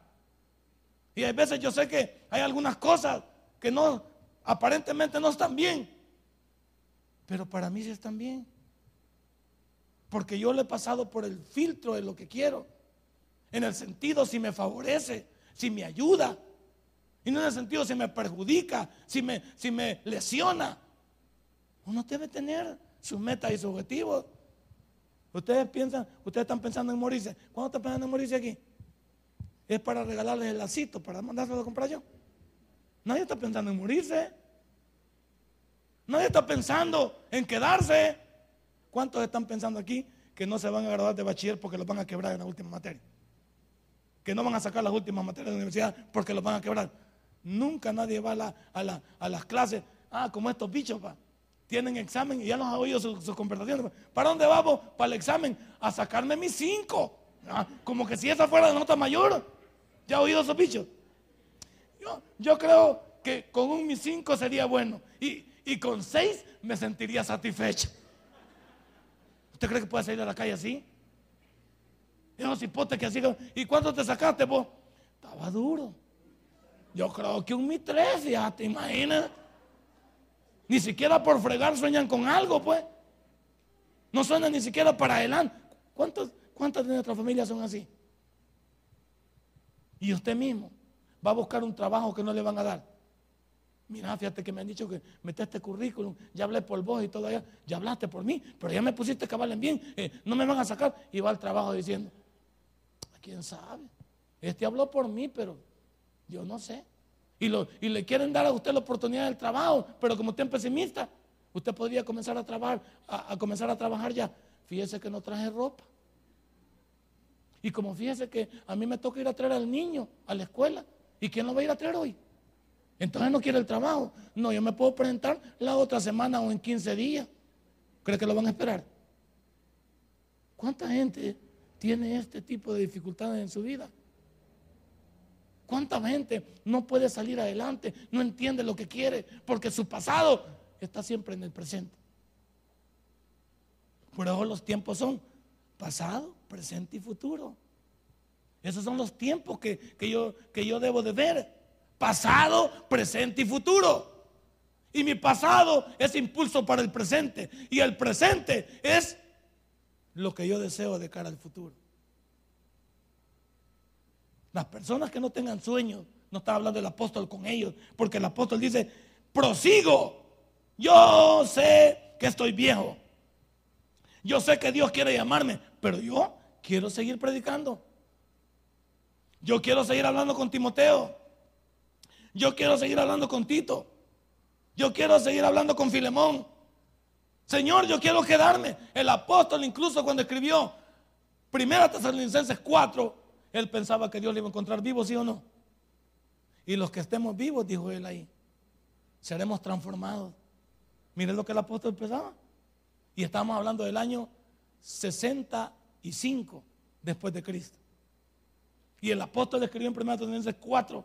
[SPEAKER 2] Y hay veces yo sé que hay algunas cosas que no, aparentemente no están bien, pero para mí sí están bien. Porque yo le he pasado por el filtro de lo que quiero. En el sentido si me favorece, si me ayuda. Y no en el sentido si me perjudica, si me, si me lesiona. Uno debe tener sus metas y sus objetivos. Ustedes piensan, ustedes están pensando en morirse. ¿Cuándo están pensando en morirse aquí? Es para regalarles el lacito, para mandárselo a comprar yo. Nadie está pensando en morirse. Nadie está pensando en quedarse. ¿Cuántos están pensando aquí que no se van a graduar de bachiller porque los van a quebrar en la última materia? Que no van a sacar las últimas materias de la universidad porque los van a quebrar. Nunca nadie va a, las clases, ah, como estos bichos, pa tienen examen y ya nos ha oído sus, conversaciones. ¿Para dónde vamos? Para el examen. A sacarme mis cinco. Ah, como que si esa fuera la nota mayor. ¿Ya ha oído esos bichos? Yo, yo creo que con un mis cinco sería bueno. Y, y con seis me sentiría satisfecho. ¿Usted cree que puede salir a la calle así? Esos hipotes que así. ¿Y cuánto te sacaste vos? Estaba duro. Yo creo que un mi tres, ya te imaginas. Ni siquiera por fregar sueñan con algo, pues. No sueñan ni siquiera para adelante. ¿Cuántos, ¿Cuántas de nuestra familia son así? Y usted mismo va a buscar un trabajo que no le van a dar. Mira, fíjate que me han dicho que metiste currículum, ya hablé por vos y todo allá, ya hablaste por mí, pero ya me pusiste que valen bien, eh, no me van a sacar. Y va al trabajo diciendo, ¿quién sabe? Este habló por mí, pero yo no sé. Y, le quieren dar a usted la oportunidad del trabajo, pero como usted es pesimista, usted podría comenzar a trabajar, a, comenzar a trabajar ya. Fíjese que no traje ropa. Y como fíjese que a mí me toca ir a traer al niño a la escuela, ¿y quién lo va a ir a traer hoy? Entonces no quiere el trabajo. No, yo me puedo presentar la otra semana o en 15 días. ¿Cree que lo van a esperar? ¿Cuánta gente tiene este tipo de dificultades en su vida? ¿Cuánta gente no puede salir adelante? No entiende lo que quiere porque su pasado está siempre en el presente. Por eso los tiempos son pasado, presente y futuro. Esos son los tiempos que, yo, que yo debo de ver. Pasado, presente y futuro. Y mi pasado es impulso para el presente. Y el presente es lo que yo deseo de cara al futuro. Las personas que no tengan sueños, no está hablando el apóstol con ellos, porque el apóstol dice, prosigo, yo sé que estoy viejo, yo sé que Dios quiere llamarme, pero yo quiero seguir predicando. Yo quiero seguir hablando con Timoteo. Yo quiero seguir hablando con Tito. Yo quiero seguir hablando con Filemón. Señor, yo quiero quedarme. El apóstol incluso cuando escribió Primera Tesalonicenses 4, él pensaba que Dios le iba a encontrar vivo, ¿sí o no? Y los que estemos vivos, dijo él ahí, seremos transformados. Miren lo que el apóstol pensaba. Y estamos hablando del año 65 después de Cristo. Y el apóstol escribió en 1 Tesalonicenses 4,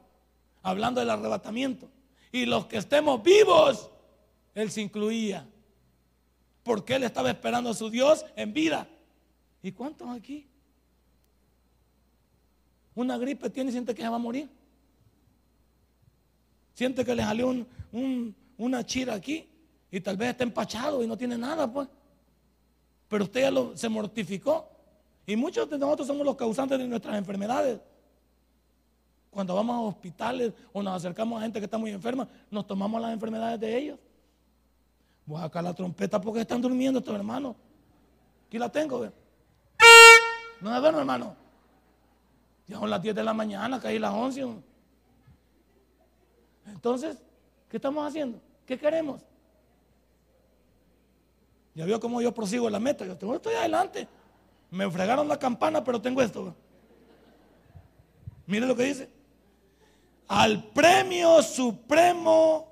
[SPEAKER 2] hablando del arrebatamiento. Y los que estemos vivos, él se incluía. Porque él estaba esperando a su Dios en vida. ¿Y cuántos aquí? una gripe tiene y siente que se va a morir. Siente que le salió una chira aquí y tal vez está empachado y no tiene nada, pues. Pero usted ya se mortificó. Y muchos de nosotros somos los causantes de nuestras enfermedades. Cuando vamos a hospitales o nos acercamos a gente que está muy enferma, nos tomamos las enfermedades de ellos. Voy a sacar la trompeta porque están durmiendo estos hermanos. Aquí la tengo. No es bueno, hermano. Ya son las 10 de la mañana, caí las 11. Entonces, ¿qué estamos haciendo? ¿Qué queremos? Ya vio cómo yo prosigo la meta. Yo tengo, estoy adelante. Me fregaron la campana, pero tengo esto. Mire lo que dice. Al premio supremo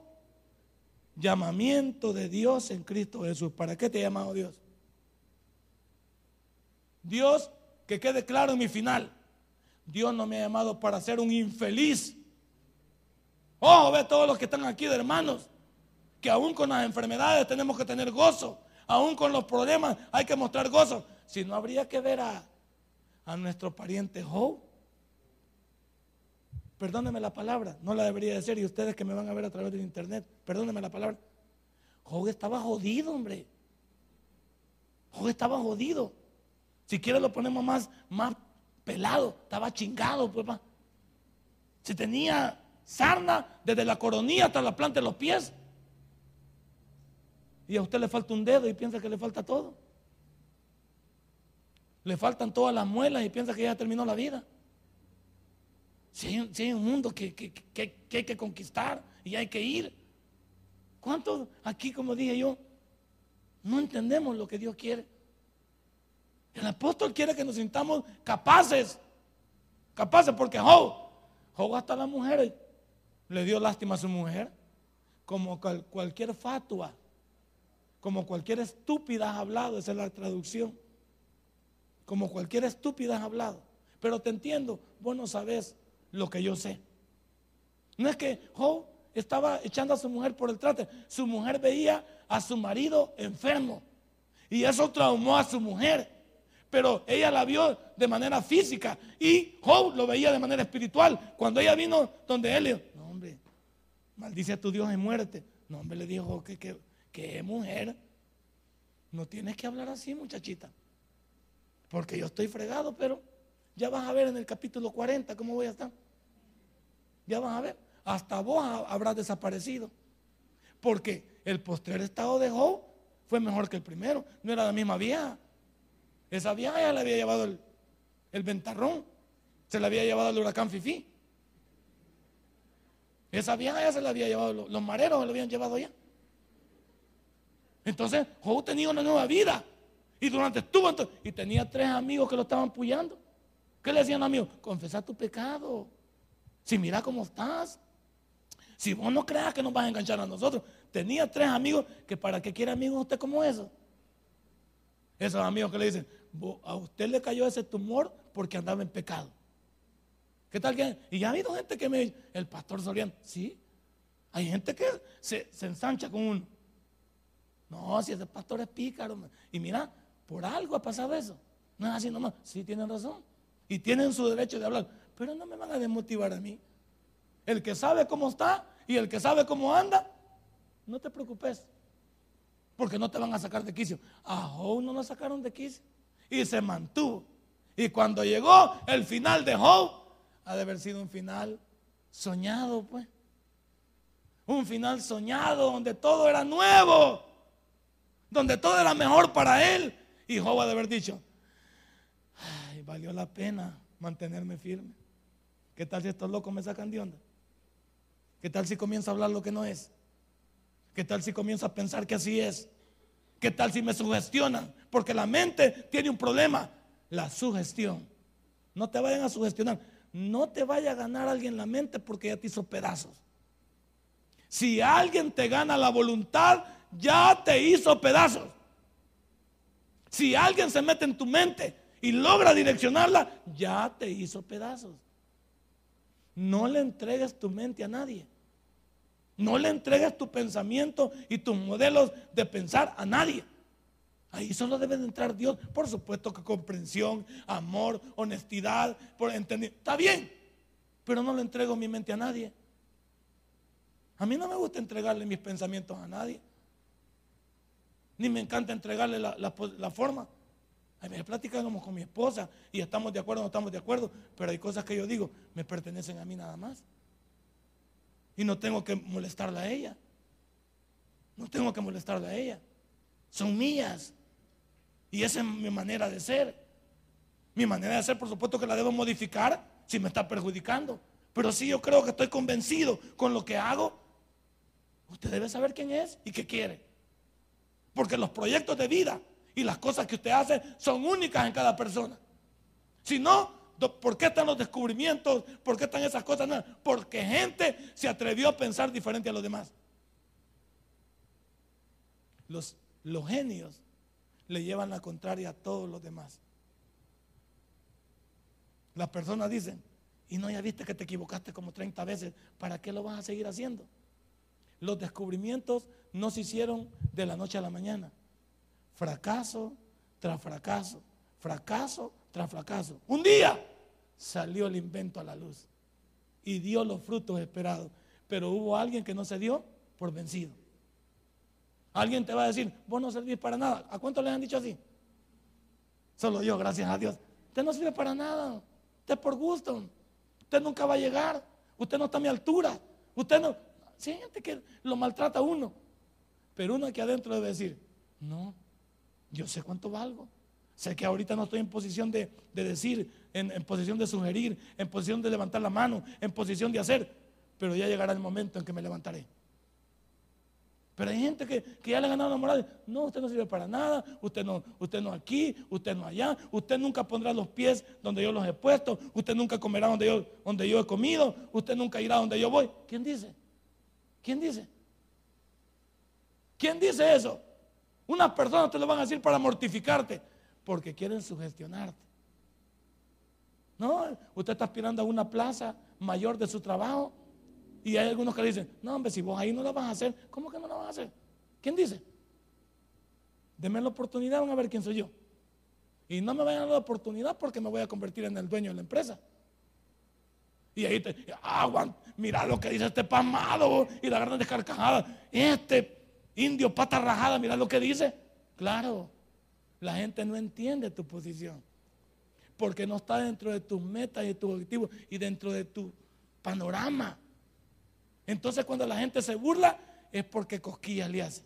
[SPEAKER 2] llamamiento de Dios en Cristo Jesús. ¿Para qué te ha llamado Dios? Dios, que quede claro en mi final. Dios no me ha llamado para ser un infeliz. Ojo, ve todos los que están aquí de hermanos, que aún con las enfermedades tenemos que tener gozo, aún con los problemas hay que mostrar gozo. Si no habría que ver a, a nuestro pariente Job. Perdóneme la palabra, no la debería decir, y ustedes que me van a ver a través del internet, perdónenme la palabra. Job estaba jodido, hombre. Job estaba jodido. Si lo ponemos más, más pelado, estaba chingado, pues. Si tenía sarna desde la coronilla hasta la planta de los pies. Y a usted le falta un dedo y piensa que le falta todo. Le faltan todas las muelas y piensa que ya terminó la vida. Si hay, un mundo que, hay que conquistar y hay que ir. ¿Cuántos aquí, como dije yo, no entendemos lo que Dios quiere? El apóstol quiere que nos sintamos capaces. Capaces porque Job, Job hasta la mujer le dio lástima a su mujer. Como cualquier fatua, como cualquier estúpida ha hablado, esa es la traducción. Como cualquier estúpida ha hablado. Pero te entiendo, vos no sabes lo que yo sé. No es que Job estaba echando a su mujer por el trate. Su mujer veía a su marido enfermo. Y eso traumó a su mujer pero ella la vio de manera física y Job lo veía de manera espiritual. Cuando ella vino donde él, no hombre, maldice a tu Dios en muerte. No hombre, le dijo que, que, que mujer. No tienes que hablar así, muchachita. Porque yo estoy fregado, pero ya vas a ver en el capítulo 40 cómo voy a estar. Ya vas a ver. Hasta vos habrás desaparecido. Porque el postrer estado de Job fue mejor que el primero. No era la misma vieja. Esa vieja ya le había llevado el, ventarrón. Se le había llevado el huracán Fifi. Esa vieja ya se le había llevado, los, mareros se lo habían llevado ya. Entonces, Job tenía una nueva vida. Y durante estuvo y tenía tres amigos que lo estaban puyando. ¿Qué le decían amigos? Confesar tu pecado. Si mira cómo estás. Si vos no creas que nos vas a enganchar a nosotros. Tenía tres amigos que para qué quiere amigos usted como eso. Esos amigos que le dicen, a usted le cayó ese tumor porque andaba en pecado. ¿Qué tal que? Y ya ha habido gente que me dice, el pastor Soriano, sí. Hay gente que se, ensancha con uno. No, si ese pastor es pícaro. Y mira, por algo ha pasado eso. No es así nomás. Sí, tienen razón. Y tienen su derecho de hablar. Pero no me van a desmotivar a mí. El que sabe cómo está y el que sabe cómo anda, no te preocupes. Porque no te van a sacar de quicio. A Job no lo sacaron de quicio y se mantuvo. Y cuando llegó el final de Job, ha de haber sido un final soñado, pues. Un final soñado donde todo era nuevo, donde todo era mejor para él. Y Job ha de haber dicho, ay, valió la pena mantenerme firme. ¿Qué tal si estos locos me sacan de onda? ¿Qué tal si comienzo a hablar lo que no es? ¿Qué tal si comienzo a pensar que así es? ¿Qué tal si me sugestionan? Porque la mente tiene un problema, la sugestión. No te vayan a sugestionar. No te vaya a ganar alguien la mente porque ya te hizo pedazos. Si alguien te gana la voluntad, ya te hizo pedazos. Si alguien se mete en tu mente y logra direccionarla, ya te hizo pedazos. No le entregues tu mente a nadie. No le entregues tu pensamiento y tus modelos de pensar a nadie. Ahí solo debe de entrar Dios. Por supuesto que comprensión, amor, honestidad, por entender. Está bien, pero no le entrego mi mente a nadie. A mí no me gusta entregarle mis pensamientos a nadie. Ni me encanta entregarle la, forma. A me platicamos con mi esposa y estamos de acuerdo o no estamos de acuerdo, pero hay cosas que yo digo, me pertenecen a mí nada más. Y no tengo que molestarla a ella. No tengo que molestarla a ella. Son mías. Y esa es mi manera de ser. Mi manera de ser, por supuesto que la debo modificar si me está perjudicando. Pero si yo creo que estoy convencido con lo que hago, usted debe saber quién es y qué quiere. Porque los proyectos de vida y las cosas que usted hace son únicas en cada persona. Si no, ¿por qué están los descubrimientos? ¿Por qué están esas cosas? porque gente se atrevió a pensar diferente a los demás. Los, los genios le llevan la contraria a todos los demás. Las personas dicen, y no ya viste que te equivocaste como 30 veces, ¿para qué lo vas a seguir haciendo? Los descubrimientos no se hicieron de la noche a la mañana. Fracaso tras fracaso, fracaso tras fracaso. Un día salió el invento a la luz y dio los frutos esperados. Pero hubo alguien que no se dio por vencido. Alguien te va a decir, vos no servís para nada. ¿A cuánto les han dicho así? Solo yo, gracias a Dios. Usted no sirve para nada. Usted es por gusto. Usted nunca va a llegar. Usted no está a mi altura. Usted no. Gente que lo maltrata uno. Pero uno aquí adentro debe decir, no, yo sé cuánto valgo. Sé que ahorita no estoy en posición de, decir, en, en, posición de sugerir, en posición de levantar la mano, en posición de hacer. Pero ya llegará el momento en que me levantaré. Pero hay gente que, ya le ha ganado la moral. No, usted no sirve para nada. Usted no, usted no aquí, usted no allá. Usted nunca pondrá los pies donde yo los he puesto. Usted nunca comerá donde yo, donde yo he comido. Usted nunca irá donde yo voy. ¿Quién dice? ¿Quién dice? ¿Quién dice eso? Unas personas te lo van a decir para mortificarte. Porque quieren sugestionarte. No, usted está aspirando a una plaza mayor de su trabajo y hay algunos que le dicen, no, hombre, si vos ahí no la vas a hacer, ¿cómo que no la vas a hacer? ¿Quién dice? Denme la oportunidad, van a ver quién soy yo. Y no me vayan a dar la oportunidad porque me voy a convertir en el dueño de la empresa. Y ahí te, aguan, mira lo que dice este pamado y la gran descarcajada. Este indio pata rajada, mira lo que dice. Claro, la gente no entiende tu posición. Porque no está dentro de tus metas y tus objetivos y dentro de tu panorama. Entonces cuando la gente se burla es porque cosquillas le hace.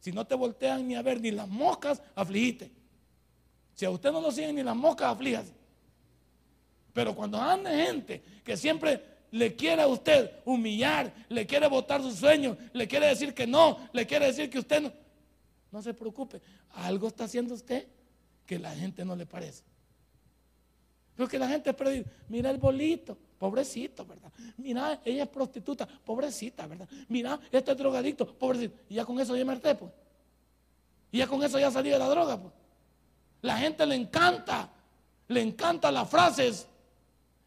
[SPEAKER 2] Si no te voltean ni a ver ni las moscas, afligite. Si a usted no lo siguen ni las moscas, aflíjase. Pero cuando anda gente que siempre le quiere a usted humillar, le quiere botar sus sueños, le quiere decir que no, le quiere decir que usted no, no se preocupe. Algo está haciendo usted que la gente no le parece. Porque la gente es mira el bolito, Pobrecito, ¿verdad? Mira, ella es prostituta, pobrecita, ¿verdad? Mira, este es drogadicto, pobrecito. Y ya con eso ya me pues. Y ya con eso ya salí de la droga, pues. La gente le encanta, le encantan las frases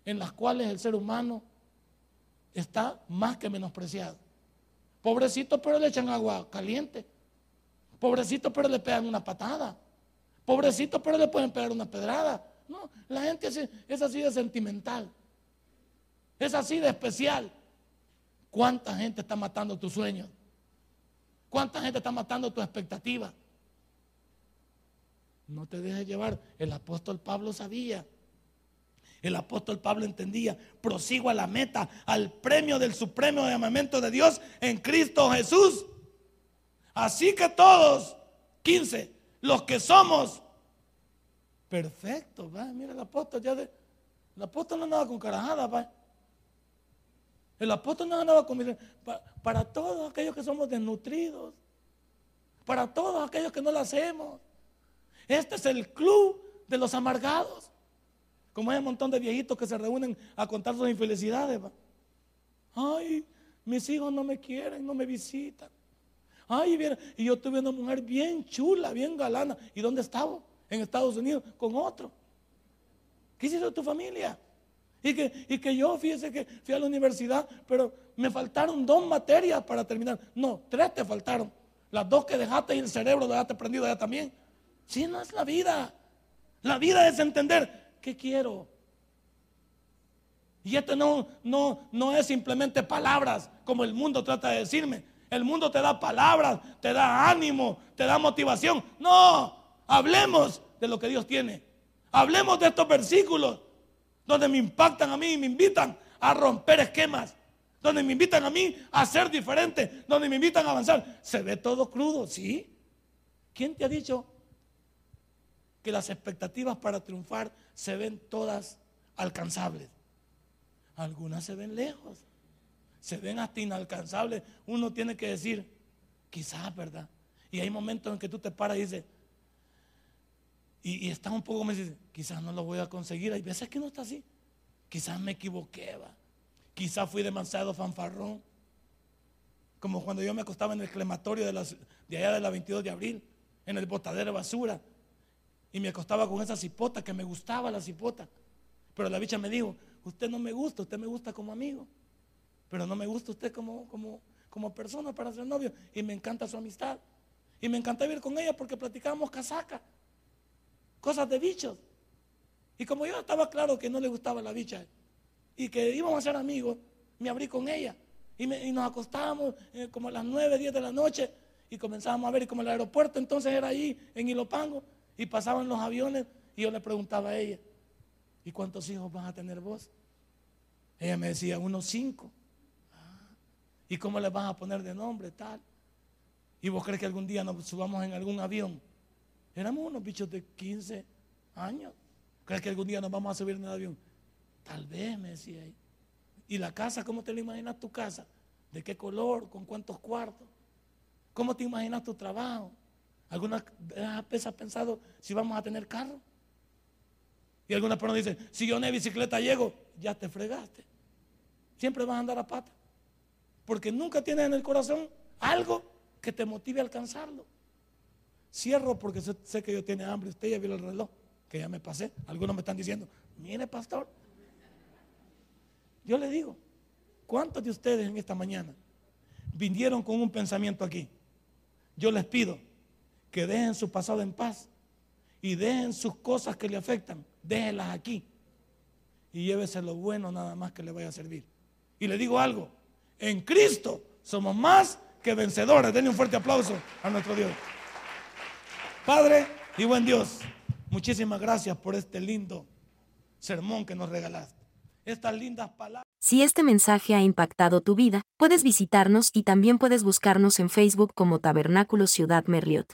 [SPEAKER 2] en las cuales el ser humano está más que menospreciado. Pobrecito, pero le echan agua caliente. Pobrecito, pero le pegan una patada. Pobrecito, pero le pueden pegar una pedrada. No, la gente es así de sentimental. Es así de especial. ¿Cuánta gente está matando tus sueños? ¿Cuánta gente está matando tu expectativa? No te dejes llevar. El apóstol Pablo sabía. El apóstol Pablo entendía. Prosigo a la meta, al premio del supremo llamamiento de Dios en Cristo Jesús. Así que todos, 15, los que somos perfectos, mira el apóstol ya de, el apóstol no andaba con carajada, ¿va? El apóstol no andaba con para, para todos aquellos que somos desnutridos, para todos aquellos que no lo hacemos. Este es el club de los amargados. Como hay un montón de viejitos que se reúnen a contar sus infelicidades. Ay, mis hijos no me quieren, no me visitan. Ay, y yo tuve una mujer bien chula, bien galana. ¿Y dónde estaba? En Estados Unidos, con otro. ¿Qué hiciste tu familia? Y que, y que yo, fíjese que fui a la universidad, pero me faltaron dos materias para terminar. No, tres te faltaron. Las dos que dejaste y el cerebro dejaste prendido ya también. Si no es la vida. La vida es entender qué quiero. Y esto no, no, no es simplemente palabras como el mundo trata de decirme. El mundo te da palabras, te da ánimo, te da motivación. No, hablemos de lo que Dios tiene. Hablemos de estos versículos donde me impactan a mí y me invitan a romper esquemas, donde me invitan a mí a ser diferente, donde me invitan a avanzar. Se ve todo crudo, ¿sí? ¿Quién te ha dicho que las expectativas para triunfar se ven todas alcanzables? Algunas se ven lejos, se ven hasta inalcanzables. Uno tiene que decir, quizás, ¿verdad? Y hay momentos en que tú te paras y dices, y, y estás un poco, me dices, quizás no lo voy a conseguir. Hay veces que no está así. Quizás me equivoqué, va. Quizás fui demasiado fanfarrón. Como cuando yo me acostaba en el crematorio de, allá de la 22 de abril, en el botadero de basura. Y me acostaba con esa cipota que me gustaba la cipota. Pero la bicha me dijo, usted no me gusta, usted me gusta como amigo. Pero no me gusta usted como, como, como persona para ser novio. Y me encanta su amistad. Y me encanta vivir con ella porque platicábamos casaca. Cosas de bichos. Y como yo estaba claro que no le gustaba la bicha y que íbamos a ser amigos, me abrí con ella. Y, nos acostábamos eh, como a las 9, 10 de la noche y comenzábamos a ver. Y como el aeropuerto entonces era ahí en Ilopango y pasaban los aviones y yo le preguntaba a ella, ¿y cuántos hijos vas a tener vos? Ella me decía, unos cinco. Ah, ¿Y cómo le vas a poner de nombre tal? ¿Y vos crees que algún día nos subamos en algún avión? Éramos unos bichos de 15 años. ¿Crees que algún día nos vamos a subir en el avión? Tal vez, me decía ella. ¿Y la casa, cómo te la imaginas tu casa? ¿De qué color? ¿Con cuántos cuartos? ¿Cómo te imaginas tu trabajo? ¿Alguna vez has pensado si vamos a tener carro? Y algunas personas dicen, si yo en bicicleta llego, ya te fregaste. Siempre vas a andar a pata. Porque nunca tienes en el corazón algo que te motive a alcanzarlo. Cierro porque sé, que yo tiene hambre. Usted ya vio el reloj, que ya me pasé. Algunos me están diciendo, mire pastor. Yo le digo, ¿cuántos de ustedes en esta mañana vinieron con un pensamiento aquí? Yo les pido que dejen su pasado en paz y dejen sus cosas que le afectan, déjenlas aquí y llévese lo bueno nada más que le vaya a servir. Y le digo algo, en Cristo somos más que vencedores. Denle un fuerte aplauso a nuestro Dios. Padre y buen Dios, muchísimas gracias por este lindo sermón que nos regalaste. Estas lindas palabras.
[SPEAKER 1] Si este mensaje ha impactado tu vida, puedes visitarnos y también puedes buscarnos en Facebook como Tabernáculo Ciudad Merliot.